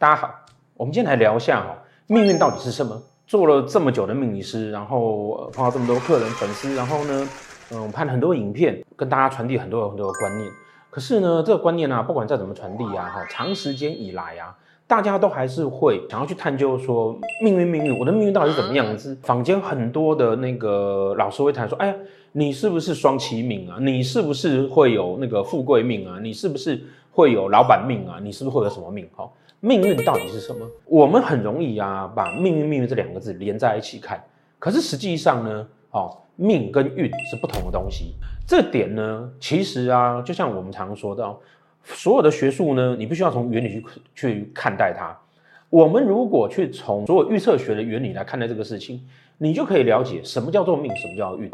大家好，我们今天来聊一下哈，命运到底是什么？做了这么久的命理师，然后碰到这么多客人粉丝，然后呢，嗯，我拍了很多影片，跟大家传递很多很多的观念。可是呢，这个观念啊，不管再怎么传递啊，哈，长时间以来啊，大家都还是会想要去探究说，命运命运，我的命运到底是怎么样子？坊间很多的那个老师会谈说，哎呀，你是不是双妻命啊？你是不是会有那个富贵命啊？你是不是会有老板命啊？你是不是会有什么命？哈。命运到底是什么？我们很容易啊，把命运、命运这两个字连在一起看。可是实际上呢，哦，命跟运是不同的东西。这点呢，其实啊，就像我们常说的，所有的学术呢，你必须要从原理去去看待它。我们如果去从所有预测学的原理来看待这个事情，你就可以了解什么叫做命，什么叫运。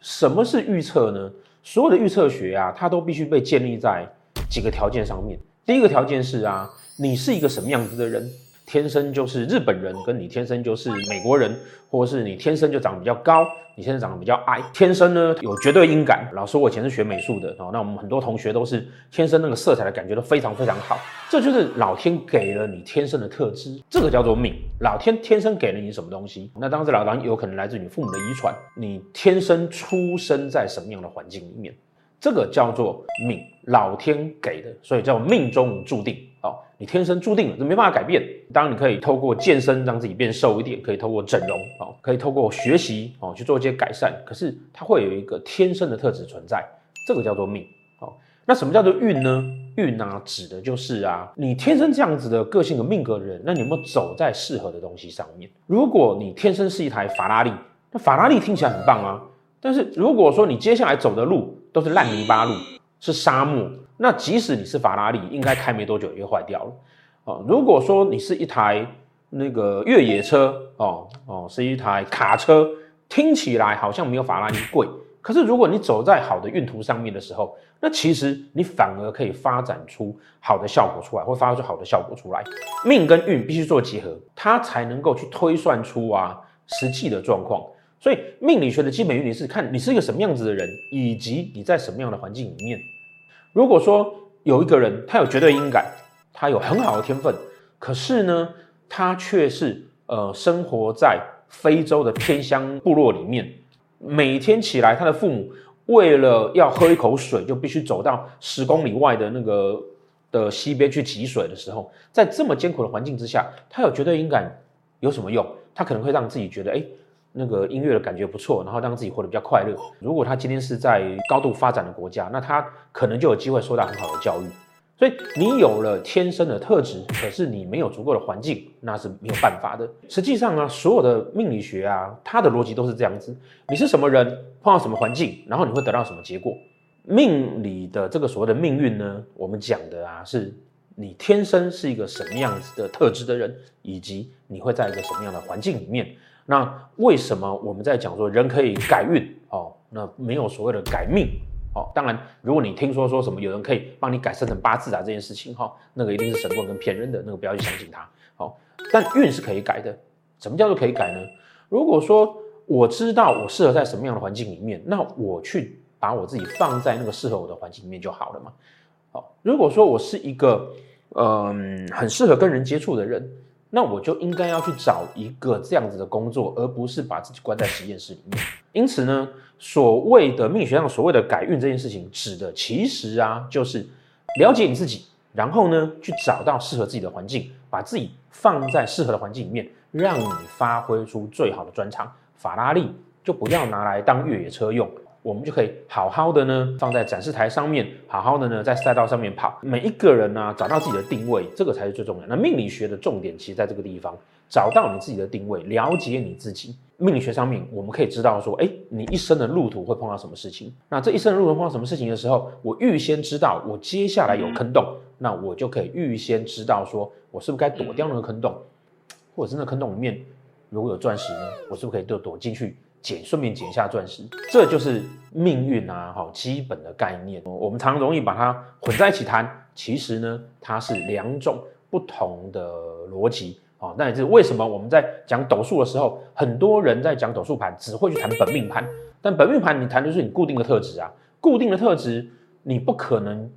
什么是预测呢？所有的预测学啊，它都必须被建立在几个条件上面。第一个条件是啊。你是一个什么样子的人？天生就是日本人，跟你天生就是美国人，或者是你天生就长得比较高，你现在长得比较矮，天生呢有绝对音感。老师，我以前是学美术的哦，那我们很多同学都是天生那个色彩的感觉都非常非常好，这就是老天给了你天生的特质，这个叫做命。老天天生给了你什么东西？那当然，老天有可能来自你父母的遗传，你天生出生在什么样的环境里面，这个叫做命，老天给的，所以叫命中注定。哦，你天生注定了，这没办法改变。当然，你可以透过健身让自己变瘦一点，可以透过整容，哦，可以透过学习，哦，去做一些改善。可是它会有一个天生的特质存在，这个叫做命。哦，那什么叫做运呢？运啊，指的就是啊，你天生这样子的个性和命格的人，那你有没有走在适合的东西上面？如果你天生是一台法拉利，那法拉利听起来很棒啊。但是如果说你接下来走的路都是烂泥巴路，是沙漠。那即使你是法拉利，应该开没多久也就坏掉了。哦，如果说你是一台那个越野车，哦哦，是一台卡车，听起来好像没有法拉利贵。可是如果你走在好的运途上面的时候，那其实你反而可以发展出好的效果出来，会发挥出好的效果出来。命跟运必须做结合，它才能够去推算出啊实际的状况。所以命理学的基本原理是看你是一个什么样子的人，以及你在什么样的环境里面。如果说有一个人，他有绝对音感，他有很好的天分，可是呢，他却是呃生活在非洲的偏乡部落里面，每天起来，他的父母为了要喝一口水，就必须走到十公里外的那个的溪边去汲水的时候，在这么艰苦的环境之下，他有绝对音感有什么用？他可能会让自己觉得，哎。那个音乐的感觉不错，然后让自己活得比较快乐。如果他今天是在高度发展的国家，那他可能就有机会受到很好的教育。所以你有了天生的特质，可是你没有足够的环境，那是没有办法的。实际上呢，所有的命理学啊，它的逻辑都是这样子：你是什么人，碰到什么环境，然后你会得到什么结果。命理的这个所谓的命运呢，我们讲的啊，是你天生是一个什么样子的特质的人，以及你会在一个什么样的环境里面。那为什么我们在讲说人可以改运哦？那没有所谓的改命哦。当然，如果你听说说什么有人可以帮你改生辰八字啊这件事情哈，那个一定是神棍跟骗人的，那个不要去相信他。好，但运是可以改的。什么叫做可以改呢？如果说我知道我适合在什么样的环境里面，那我去把我自己放在那个适合我的环境里面就好了嘛。好，如果说我是一个嗯很适合跟人接触的人。那我就应该要去找一个这样子的工作，而不是把自己关在实验室里面。因此呢，所谓的命学上所谓的改运这件事情，指的其实啊，就是了解你自己，然后呢，去找到适合自己的环境，把自己放在适合的环境里面，让你发挥出最好的专长。法拉利就不要拿来当越野车用。我们就可以好好的呢，放在展示台上面，好好的呢，在赛道上面跑。每一个人呢、找到自己的定位，这个才是最重要。那命理学的重点，其实在这个地方，找到你自己的定位，了解你自己。命理学上面，我们可以知道说，哎，你一生的路途会碰到什么事情？那这一生的路途碰到什么事情的时候，我预先知道，我接下来有坑洞，那我就可以预先知道，说我是不是该躲掉那个坑洞，或者是那坑洞里面如果有钻石呢，我是不是可以就躲进去？捡，顺便捡一下钻石，这就是命运啊，好基本的概念。我们常容易把它混在一起谈，其实呢，它是两种不同的逻辑啊。那也是为什么我们在讲斗数的时候，很多人在讲斗数盘只会去谈本命盘，但本命盘你谈的是你固定的特质啊，固定的特质你不可能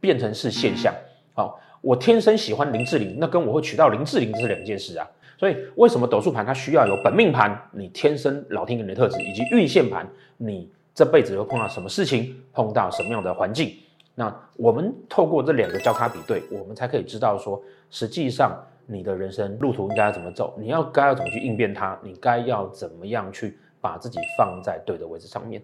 变成是现象。好，我天生喜欢林志玲，那跟我会娶到林志玲这是两件事啊。所以为什么斗数盘它需要有本命盘，你天生老天给你的特质，以及运线盘，你这辈子会碰到什么事情，碰到什么样的环境？那我们透过这两个交叉比对，我们才可以知道说，实际上你的人生路途应该要怎么走，你要该要怎么去应变它，你该要怎么样去把自己放在对的位置上面。